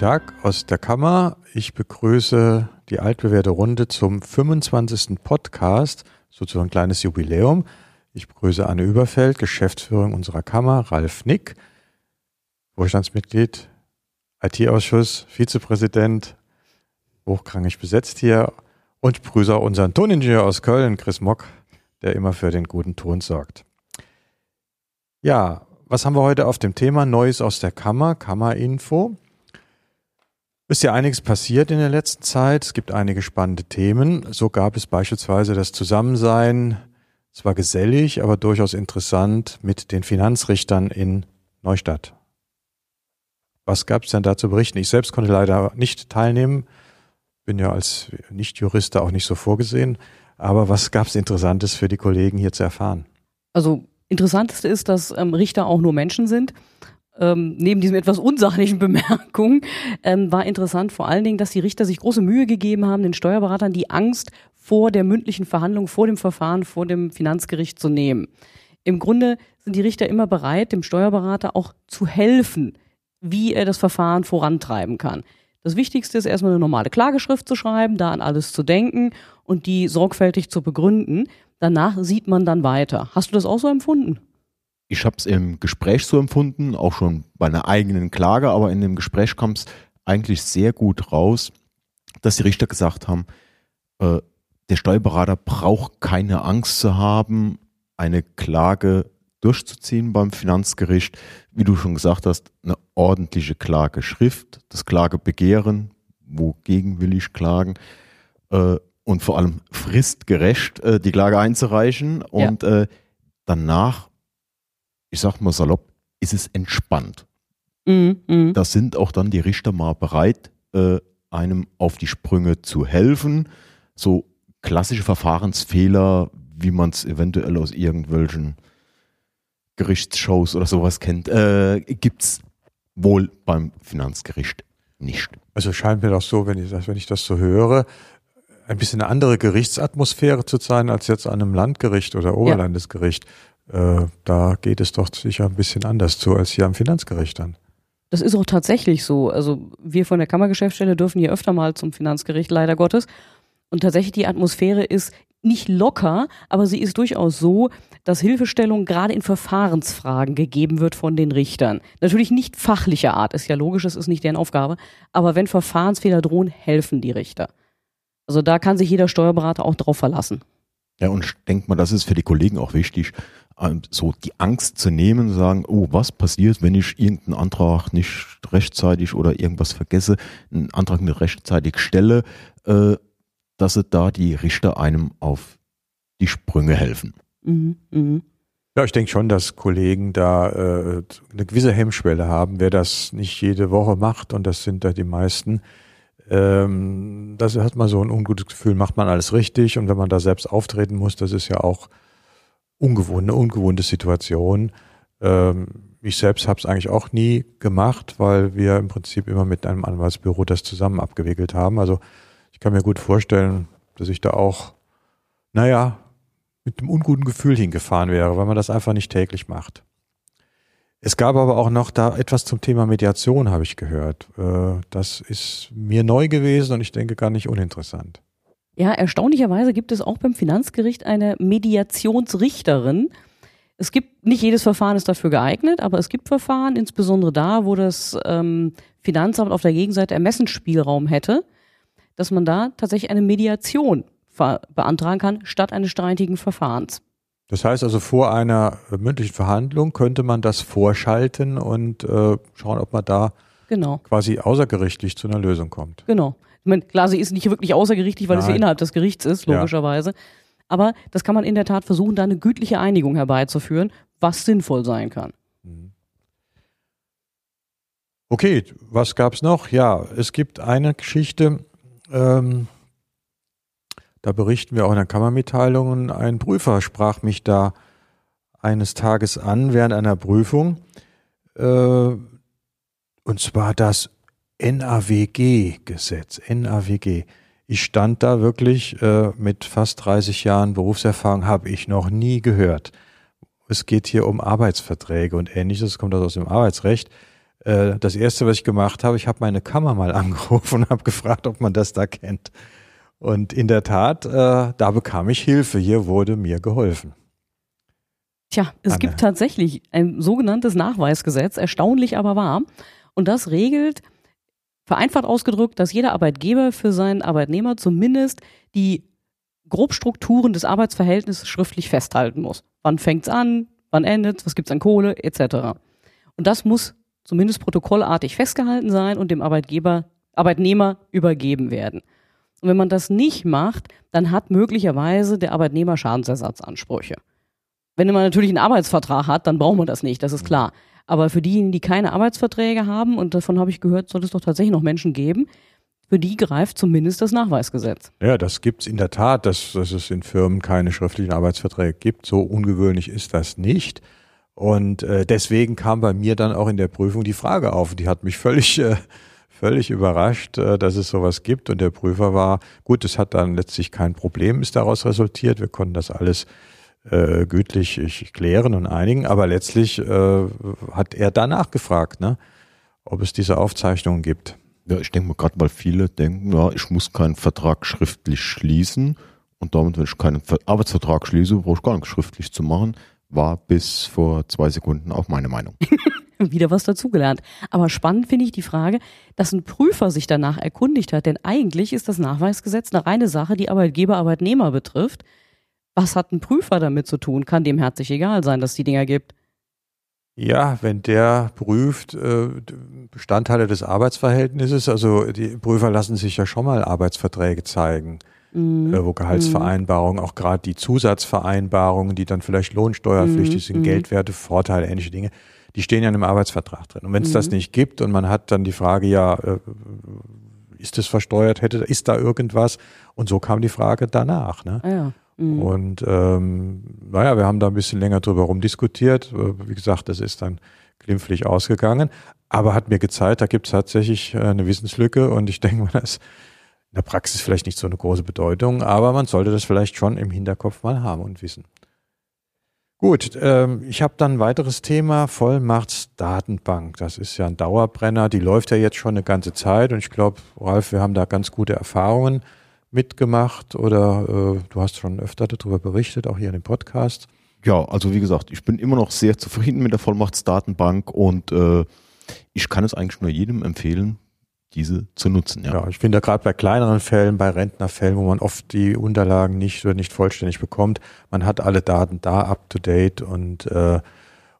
Tag aus der Kammer. Ich begrüße die altbewährte Runde zum 25. Podcast, sozusagen ein kleines Jubiläum. Ich begrüße Anne Überfeld, Geschäftsführung unserer Kammer, Ralf Nick, Vorstandsmitglied, IT-Ausschuss, Vizepräsident, hochkrangig besetzt hier und begrüße auch unseren Toningenieur aus Köln, Chris Mock, der immer für den guten Ton sorgt. Ja, was haben wir heute auf dem Thema? Neues aus der Kammer, Kammerinfo. Ist ja einiges passiert in der letzten Zeit. Es gibt einige spannende Themen. So gab es beispielsweise das Zusammensein, zwar gesellig, aber durchaus interessant mit den Finanzrichtern in Neustadt. Was gab es denn da zu berichten? Ich selbst konnte leider nicht teilnehmen, bin ja als Nicht-Jurist auch nicht so vorgesehen. Aber was gab es Interessantes für die Kollegen hier zu erfahren? Also interessanteste ist, dass ähm, Richter auch nur Menschen sind ähm, neben diesen etwas unsachlichen Bemerkungen, ähm, war interessant vor allen Dingen, dass die Richter sich große Mühe gegeben haben, den Steuerberatern die Angst vor der mündlichen Verhandlung, vor dem Verfahren, vor dem Finanzgericht zu nehmen. Im Grunde sind die Richter immer bereit, dem Steuerberater auch zu helfen, wie er das Verfahren vorantreiben kann. Das Wichtigste ist erstmal eine normale Klageschrift zu schreiben, da an alles zu denken und die sorgfältig zu begründen. Danach sieht man dann weiter. Hast du das auch so empfunden? Ich habe es im Gespräch so empfunden, auch schon bei einer eigenen Klage, aber in dem Gespräch kam es eigentlich sehr gut raus, dass die Richter gesagt haben, äh, der Steuerberater braucht keine Angst zu haben, eine Klage durchzuziehen beim Finanzgericht. Wie du schon gesagt hast, eine ordentliche Klageschrift, das Klagebegehren, wogegen will ich klagen, äh, und vor allem fristgerecht äh, die Klage einzureichen und ja. äh, danach ich sag mal salopp, ist es entspannt. Mhm, mh. Da sind auch dann die Richter mal bereit, äh, einem auf die Sprünge zu helfen. So klassische Verfahrensfehler, wie man es eventuell aus irgendwelchen Gerichtsshows oder sowas kennt, äh, gibt es wohl beim Finanzgericht nicht. Also scheint mir doch so, wenn ich, wenn ich das so höre, ein bisschen eine andere Gerichtsatmosphäre zu sein als jetzt an einem Landgericht oder Oberlandesgericht. Ja. Äh, da geht es doch sicher ein bisschen anders zu als hier am Finanzgericht dann. Das ist auch tatsächlich so. Also wir von der Kammergeschäftsstelle dürfen hier öfter mal zum Finanzgericht, leider Gottes. Und tatsächlich die Atmosphäre ist nicht locker, aber sie ist durchaus so, dass Hilfestellung gerade in Verfahrensfragen gegeben wird von den Richtern. Natürlich nicht fachlicher Art, ist ja logisch, das ist nicht deren Aufgabe. Aber wenn Verfahrensfehler drohen, helfen die Richter. Also da kann sich jeder Steuerberater auch drauf verlassen. Ja, und ich denke mal, das ist für die Kollegen auch wichtig, ähm, so die Angst zu nehmen, sagen, oh, was passiert, wenn ich irgendeinen Antrag nicht rechtzeitig oder irgendwas vergesse, einen Antrag nicht rechtzeitig stelle, äh, dass sie da die Richter einem auf die Sprünge helfen. Mhm, mh. Ja, ich denke schon, dass Kollegen da äh, eine gewisse Hemmschwelle haben, wer das nicht jede Woche macht, und das sind da die meisten. Ähm, das hat man so ein ungutes Gefühl, macht man alles richtig, und wenn man da selbst auftreten muss, das ist ja auch ungewohnt, eine ungewohnte Situation. Ähm, ich selbst habe es eigentlich auch nie gemacht, weil wir im Prinzip immer mit einem Anwaltsbüro das zusammen abgewickelt haben. Also ich kann mir gut vorstellen, dass ich da auch, naja, mit einem unguten Gefühl hingefahren wäre, weil man das einfach nicht täglich macht. Es gab aber auch noch da etwas zum Thema Mediation, habe ich gehört. Äh, das ist mir neu gewesen und ich denke gar nicht uninteressant. Ja, erstaunlicherweise gibt es auch beim Finanzgericht eine Mediationsrichterin. Es gibt nicht jedes Verfahren ist dafür geeignet, aber es gibt Verfahren, insbesondere da, wo das ähm, Finanzamt auf der Gegenseite Ermessensspielraum hätte, dass man da tatsächlich eine Mediation beantragen kann, statt eines streitigen Verfahrens. Das heißt also, vor einer mündlichen Verhandlung könnte man das vorschalten und äh, schauen, ob man da genau. quasi außergerichtlich zu einer Lösung kommt. Genau. Ich meine, klar, sie ist nicht wirklich außergerichtlich, weil Nein. es ja innerhalb des Gerichts ist, logischerweise. Ja. Aber das kann man in der Tat versuchen, da eine gütliche Einigung herbeizuführen, was sinnvoll sein kann. Mhm. Okay, was gab es noch? Ja, es gibt eine Geschichte, ähm, da berichten wir auch in der Kammermitteilung, ein Prüfer sprach mich da eines Tages an während einer Prüfung, äh, und zwar das NAWG-Gesetz, NAWG. Ich stand da wirklich äh, mit fast 30 Jahren Berufserfahrung, habe ich noch nie gehört. Es geht hier um Arbeitsverträge und ähnliches, kommt das aus dem Arbeitsrecht. Äh, das erste, was ich gemacht habe, ich habe meine Kammer mal angerufen und habe gefragt, ob man das da kennt. Und in der Tat, äh, da bekam ich Hilfe. Hier wurde mir geholfen. Tja, es Anne. gibt tatsächlich ein sogenanntes Nachweisgesetz, erstaunlich aber wahr. Und das regelt, vereinfacht ausgedrückt, dass jeder Arbeitgeber für seinen Arbeitnehmer zumindest die Grobstrukturen des Arbeitsverhältnisses schriftlich festhalten muss. Wann fängt's an, wann endet's, was gibt's an Kohle, etc. Und das muss zumindest protokollartig festgehalten sein und dem Arbeitgeber, Arbeitnehmer übergeben werden. Und wenn man das nicht macht, dann hat möglicherweise der Arbeitnehmer Schadensersatzansprüche. Wenn man natürlich einen Arbeitsvertrag hat, dann braucht man das nicht, das ist klar. Aber für diejenigen, die keine Arbeitsverträge haben, und davon habe ich gehört, soll es doch tatsächlich noch Menschen geben, für die greift zumindest das Nachweisgesetz. Ja, das gibt's in der Tat, dass, dass es in Firmen keine schriftlichen Arbeitsverträge gibt. So ungewöhnlich ist das nicht. Und äh, deswegen kam bei mir dann auch in der Prüfung die Frage auf. Die hat mich völlig, äh, völlig überrascht, äh, dass es sowas gibt. Und der Prüfer war, gut, es hat dann letztlich kein Problem, ist daraus resultiert. Wir konnten das alles äh, gütlich ich, klären und einigen. Aber letztlich äh, hat er danach gefragt, ne, ob es diese Aufzeichnungen gibt. Ja, ich denke mal, gerade weil viele denken, ja, ich muss keinen Vertrag schriftlich schließen und damit, wenn ich keinen Ver- Arbeitsvertrag schließe, brauche ich gar nichts schriftlich zu machen, war bis vor zwei Sekunden auch meine Meinung. Wieder was dazugelernt. Aber spannend finde ich die Frage, dass ein Prüfer sich danach erkundigt hat, denn eigentlich ist das Nachweisgesetz eine reine Sache, die Arbeitgeber, Arbeitnehmer betrifft. Was hat ein Prüfer damit zu tun? Kann dem herzlich egal sein, dass die Dinger gibt. Ja, wenn der prüft äh, Bestandteile des Arbeitsverhältnisses, also die Prüfer lassen sich ja schon mal Arbeitsverträge zeigen, Mhm. äh, wo Gehaltsvereinbarungen, auch gerade die Zusatzvereinbarungen, die dann vielleicht lohnsteuerpflichtig Mhm, sind, mhm. Geldwerte, Vorteile, ähnliche Dinge, die stehen ja in einem Arbeitsvertrag drin. Und wenn es das Mhm. nicht gibt und man hat dann die Frage, ja, äh, ist es versteuert, hätte, ist da irgendwas? Und so kam die Frage danach. Ne? Ah ja. Mhm. Und ähm, naja, wir haben da ein bisschen länger drüber rumdiskutiert. Äh, Wie gesagt, das ist dann glimpflich ausgegangen, aber hat mir gezeigt, da gibt es tatsächlich äh, eine Wissenslücke und ich denke mal, das ist in der Praxis vielleicht nicht so eine große Bedeutung, aber man sollte das vielleicht schon im Hinterkopf mal haben und wissen. Gut, ähm, ich habe dann ein weiteres Thema, Vollmachtsdatenbank. Das ist ja ein Dauerbrenner, die läuft ja jetzt schon eine ganze Zeit und ich glaube, Ralf, wir haben da ganz gute Erfahrungen mitgemacht oder äh, du hast schon öfter darüber berichtet, auch hier in dem Podcast. Ja, also wie gesagt, ich bin immer noch sehr zufrieden mit der Vollmachtsdatenbank und äh, ich kann es eigentlich nur jedem empfehlen, diese zu nutzen. Ja, Ja, ich finde gerade bei kleineren Fällen, bei Rentnerfällen, wo man oft die Unterlagen nicht oder nicht vollständig bekommt, man hat alle Daten da up to date und äh,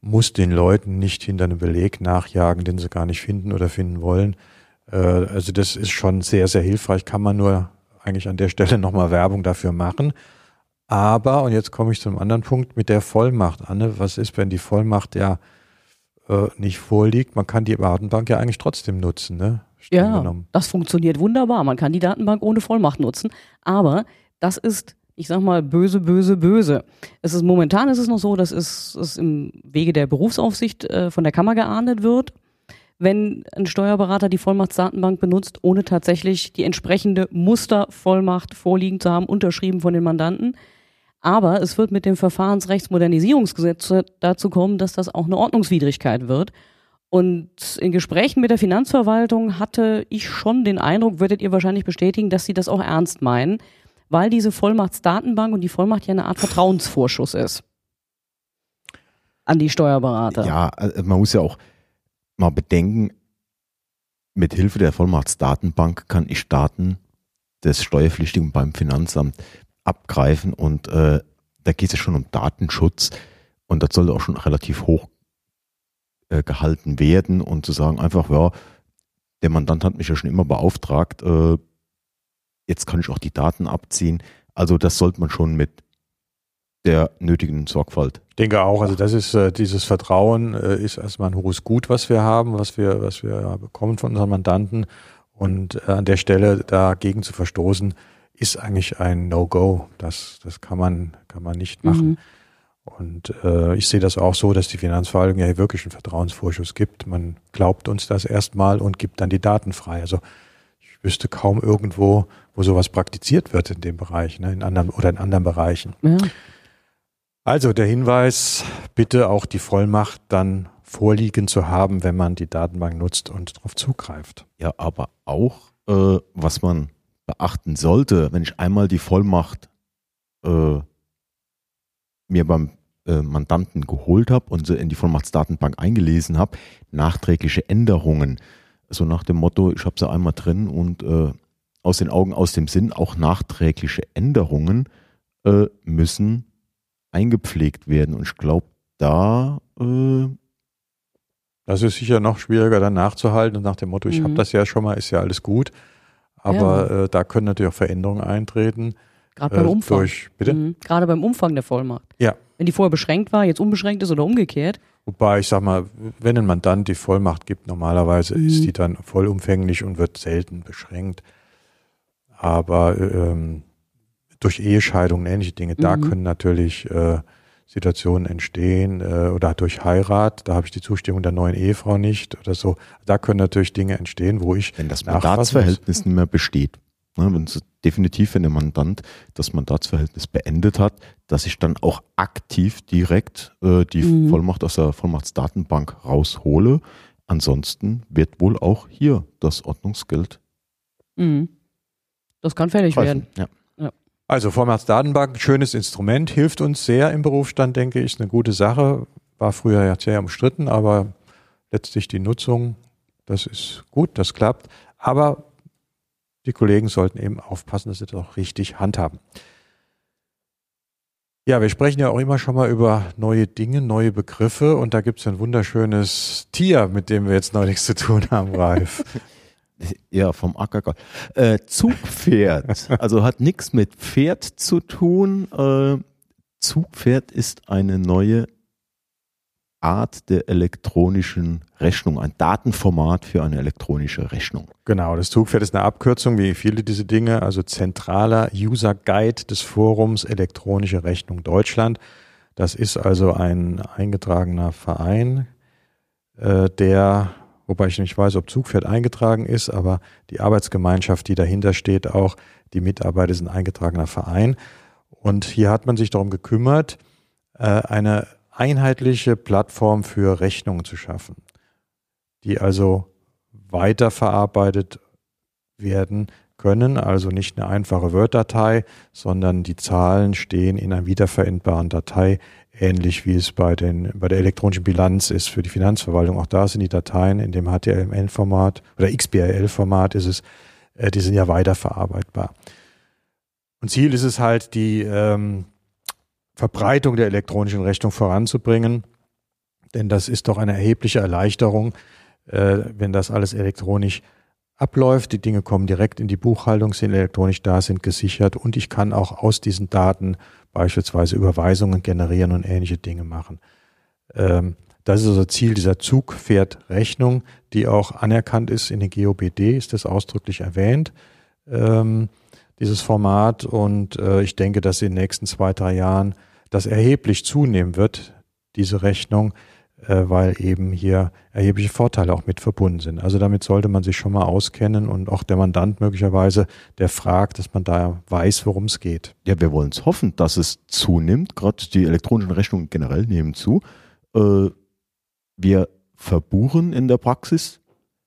muss den Leuten nicht hinter einem Beleg nachjagen, den sie gar nicht finden oder finden wollen. Äh, also das ist schon sehr, sehr hilfreich, kann man nur eigentlich an der Stelle nochmal Werbung dafür machen. Aber, und jetzt komme ich zum anderen Punkt, mit der Vollmacht, Anne, was ist, wenn die Vollmacht ja äh, nicht vorliegt? Man kann die Datenbank ja eigentlich trotzdem nutzen, ne? Ja, genommen. das funktioniert wunderbar. Man kann die Datenbank ohne Vollmacht nutzen, aber das ist, ich sag mal, böse, böse, böse. Es ist momentan ist es noch so, dass es, es im Wege der Berufsaufsicht äh, von der Kammer geahndet wird, wenn ein Steuerberater die Vollmachtsdatenbank benutzt, ohne tatsächlich die entsprechende Mustervollmacht vorliegen zu haben, unterschrieben von den Mandanten. Aber es wird mit dem Verfahrensrechtsmodernisierungsgesetz dazu kommen, dass das auch eine Ordnungswidrigkeit wird. Und in Gesprächen mit der Finanzverwaltung hatte ich schon den Eindruck, würdet ihr wahrscheinlich bestätigen, dass sie das auch ernst meinen, weil diese Vollmachtsdatenbank und die Vollmacht ja eine Art Vertrauensvorschuss ist an die Steuerberater. ja äh, man muss ja auch mal bedenken, mit Hilfe der Vollmachtsdatenbank kann ich Daten des Steuerpflichtigen beim Finanzamt abgreifen und äh, da geht es schon um Datenschutz und das sollte auch schon relativ hoch äh, gehalten werden und zu sagen einfach, ja, der Mandant hat mich ja schon immer beauftragt, äh, jetzt kann ich auch die Daten abziehen. Also das sollte man schon mit der nötigen Sorgfalt. Ich denke auch, also das ist äh, dieses Vertrauen äh, ist erstmal ein hohes Gut, was wir haben, was wir, was wir ja bekommen von unseren Mandanten. Und äh, an der Stelle dagegen zu verstoßen, ist eigentlich ein No-Go. Das, das kann man, kann man nicht machen. Mhm. Und äh, ich sehe das auch so, dass die Finanzverwaltung ja hier wirklich einen Vertrauensvorschuss gibt. Man glaubt uns das erstmal und gibt dann die Daten frei. Also ich wüsste kaum irgendwo, wo sowas praktiziert wird in dem Bereich, ne, in anderen oder in anderen Bereichen. Ja. Also der Hinweis, bitte auch die Vollmacht dann vorliegen zu haben, wenn man die Datenbank nutzt und darauf zugreift. Ja, aber auch, äh, was man beachten sollte, wenn ich einmal die Vollmacht äh, mir beim äh, Mandanten geholt habe und sie in die Vollmachtsdatenbank eingelesen habe, nachträgliche Änderungen. So nach dem Motto, ich habe sie einmal drin und äh, aus den Augen, aus dem Sinn, auch nachträgliche Änderungen äh, müssen eingepflegt werden. Und ich glaube, da äh, das ist sicher noch schwieriger dann nachzuhalten und nach dem Motto, ich mhm. habe das ja schon mal, ist ja alles gut. Aber ja. äh, da können natürlich auch Veränderungen eintreten. Gerade beim äh, Umfang. Durch, bitte? Mhm. Gerade beim Umfang der Vollmacht. Ja. Wenn die vorher beschränkt war, jetzt unbeschränkt ist oder umgekehrt. Wobei ich sag mal, wenn ein Mandant die Vollmacht gibt, normalerweise mhm. ist die dann vollumfänglich und wird selten beschränkt. Aber ähm, durch Ehescheidung und ähnliche Dinge, da mhm. können natürlich äh, Situationen entstehen äh, oder durch Heirat, da habe ich die Zustimmung der neuen Ehefrau nicht oder so. Da können natürlich Dinge entstehen, wo ich. Wenn das Mandatsverhältnis nicht mehr besteht, ne, wenn es definitiv, wenn der Mandant das Mandatsverhältnis beendet hat, dass ich dann auch aktiv direkt äh, die mhm. Vollmacht aus der Vollmachtsdatenbank raushole. Ansonsten wird wohl auch hier das Ordnungsgeld. Mhm. Das kann fällig greifen. werden. Ja. Also Vollmachtsdatenbank, schönes Instrument, hilft uns sehr im Berufsstand, denke ich, ist eine gute Sache. War früher ja sehr umstritten, aber letztlich die Nutzung, das ist gut, das klappt. Aber die Kollegen sollten eben aufpassen, dass sie das auch richtig handhaben. Ja, wir sprechen ja auch immer schon mal über neue Dinge, neue Begriffe und da gibt es ein wunderschönes Tier, mit dem wir jetzt noch nichts zu tun haben, Ralf. Ja, vom Ackergott. Äh, Zugpferd. also hat nichts mit Pferd zu tun. Äh, Zugpferd ist eine neue Art der elektronischen Rechnung, ein Datenformat für eine elektronische Rechnung. Genau, das Zugpferd ist eine Abkürzung, wie viele diese Dinge, also zentraler User Guide des Forums Elektronische Rechnung Deutschland. Das ist also ein eingetragener Verein, äh, der wobei ich nicht weiß, ob Zugpferd eingetragen ist, aber die Arbeitsgemeinschaft, die dahinter steht, auch die Mitarbeiter sind eingetragener Verein. Und hier hat man sich darum gekümmert, äh, eine einheitliche Plattform für Rechnungen zu schaffen, die also weiterverarbeitet werden können, also nicht eine einfache Word-Datei, sondern die Zahlen stehen in einer wiederverendbaren Datei ähnlich wie es bei, den, bei der elektronischen Bilanz ist für die Finanzverwaltung. Auch da sind die Dateien in dem HTML-Format oder XBRL-Format ist es, äh, die sind ja weiterverarbeitbar. Und Ziel ist es halt, die ähm, Verbreitung der elektronischen Rechnung voranzubringen, denn das ist doch eine erhebliche Erleichterung, äh, wenn das alles elektronisch abläuft. Die Dinge kommen direkt in die Buchhaltung, sind elektronisch da, sind gesichert und ich kann auch aus diesen Daten beispielsweise Überweisungen generieren und ähnliche Dinge machen. Ähm, das ist also Ziel dieser Zugpferdrechnung, die auch anerkannt ist in den GOBD, ist das ausdrücklich erwähnt, ähm, dieses Format. Und äh, ich denke, dass in den nächsten zwei, drei Jahren das erheblich zunehmen wird, diese Rechnung, äh, weil eben hier erhebliche Vorteile auch mit verbunden sind. Also damit sollte man sich schon mal auskennen und auch der Mandant möglicherweise, der fragt, dass man da weiß, worum es geht. Ja, wir wollen es hoffen, dass es zunimmt. Gerade die elektronischen Rechnungen generell nehmen zu. Äh, wir verbuchen in der Praxis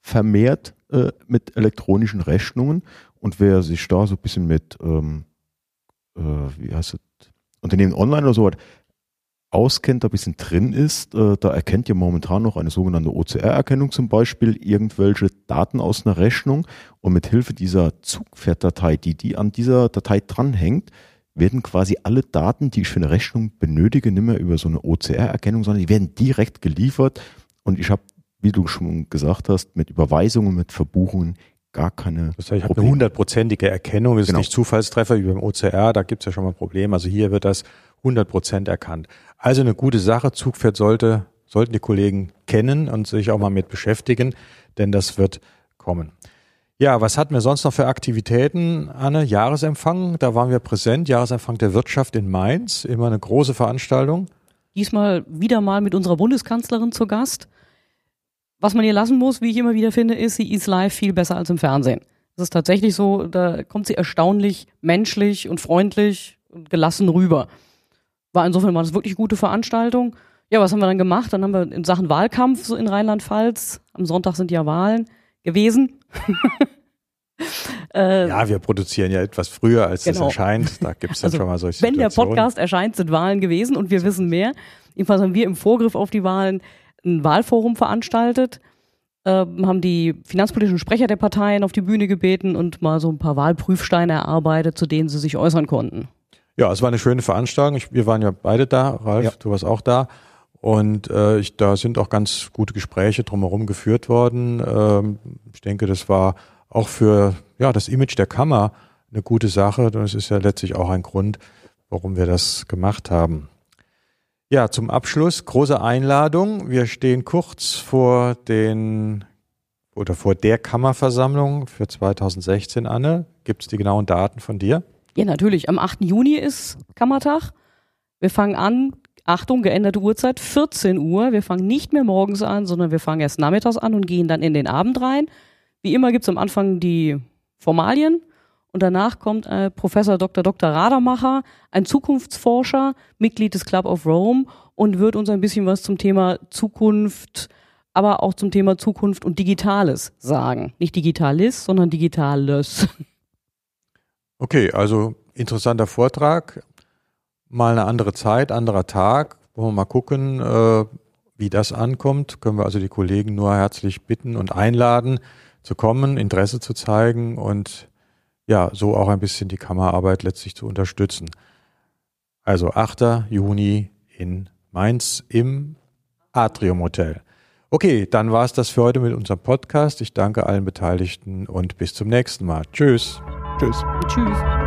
vermehrt äh, mit elektronischen Rechnungen und wer sich da so ein bisschen mit, ähm, äh, wie heißt es, Unternehmen online oder so hat, auskennt, da ein bisschen drin ist, äh, da erkennt ihr momentan noch eine sogenannte OCR-Erkennung zum Beispiel irgendwelche Daten aus einer Rechnung. Und mit Hilfe dieser Zugpferddatei, die die an dieser Datei dranhängt, werden quasi alle Daten, die ich für eine Rechnung benötige, nicht mehr über so eine OCR-Erkennung, sondern die werden direkt geliefert. Und ich habe, wie du schon gesagt hast, mit Überweisungen, mit Verbuchungen gar keine. Das heißt, ich habe eine hundertprozentige Erkennung, es ist genau. nicht Zufallstreffer wie beim OCR, da gibt es ja schon mal ein Problem. Also hier wird das 100 Prozent erkannt. Also eine gute Sache. Zugpferd sollte, sollten die Kollegen kennen und sich auch mal mit beschäftigen, denn das wird kommen. Ja, was hatten wir sonst noch für Aktivitäten, Anne? Jahresempfang, da waren wir präsent. Jahresempfang der Wirtschaft in Mainz, immer eine große Veranstaltung. Diesmal wieder mal mit unserer Bundeskanzlerin zu Gast. Was man ihr lassen muss, wie ich immer wieder finde, ist, sie ist live viel besser als im Fernsehen. Es ist tatsächlich so, da kommt sie erstaunlich menschlich und freundlich und gelassen rüber. War insofern war das wirklich gute Veranstaltung. Ja, was haben wir dann gemacht? Dann haben wir in Sachen Wahlkampf so in Rheinland-Pfalz, am Sonntag sind ja Wahlen gewesen. äh, ja, wir produzieren ja etwas früher, als genau. es erscheint. Da gibt es dann also, schon mal solche Wenn der Podcast erscheint, sind Wahlen gewesen und wir wissen mehr. Jedenfalls haben wir im Vorgriff auf die Wahlen ein Wahlforum veranstaltet, äh, haben die finanzpolitischen Sprecher der Parteien auf die Bühne gebeten und mal so ein paar Wahlprüfsteine erarbeitet, zu denen sie sich äußern konnten. Ja, es war eine schöne Veranstaltung. Ich, wir waren ja beide da, Ralf, ja. du warst auch da. Und äh, ich, da sind auch ganz gute Gespräche drumherum geführt worden. Ähm, ich denke, das war auch für ja, das Image der Kammer eine gute Sache. Und es ist ja letztlich auch ein Grund, warum wir das gemacht haben. Ja, zum Abschluss große Einladung. Wir stehen kurz vor den oder vor der Kammerversammlung für 2016, Anne. Gibt es die genauen Daten von dir? Ja, natürlich. Am 8. Juni ist Kammertag. Wir fangen an, Achtung, geänderte Uhrzeit, 14 Uhr. Wir fangen nicht mehr morgens an, sondern wir fangen erst nachmittags an und gehen dann in den Abend rein. Wie immer gibt es am Anfang die Formalien und danach kommt äh, Professor Dr. Dr. Radermacher, ein Zukunftsforscher, Mitglied des Club of Rome und wird uns ein bisschen was zum Thema Zukunft, aber auch zum Thema Zukunft und Digitales sagen. Nicht Digitalis, sondern Digitales. Okay, also interessanter Vortrag. Mal eine andere Zeit, anderer Tag. Wollen wir mal gucken, äh, wie das ankommt. Können wir also die Kollegen nur herzlich bitten und einladen, zu kommen, Interesse zu zeigen und ja, so auch ein bisschen die Kammerarbeit letztlich zu unterstützen. Also 8. Juni in Mainz im Atrium Hotel. Okay, dann war es das für heute mit unserem Podcast. Ich danke allen Beteiligten und bis zum nächsten Mal. Tschüss. Tschüss. Tschüss.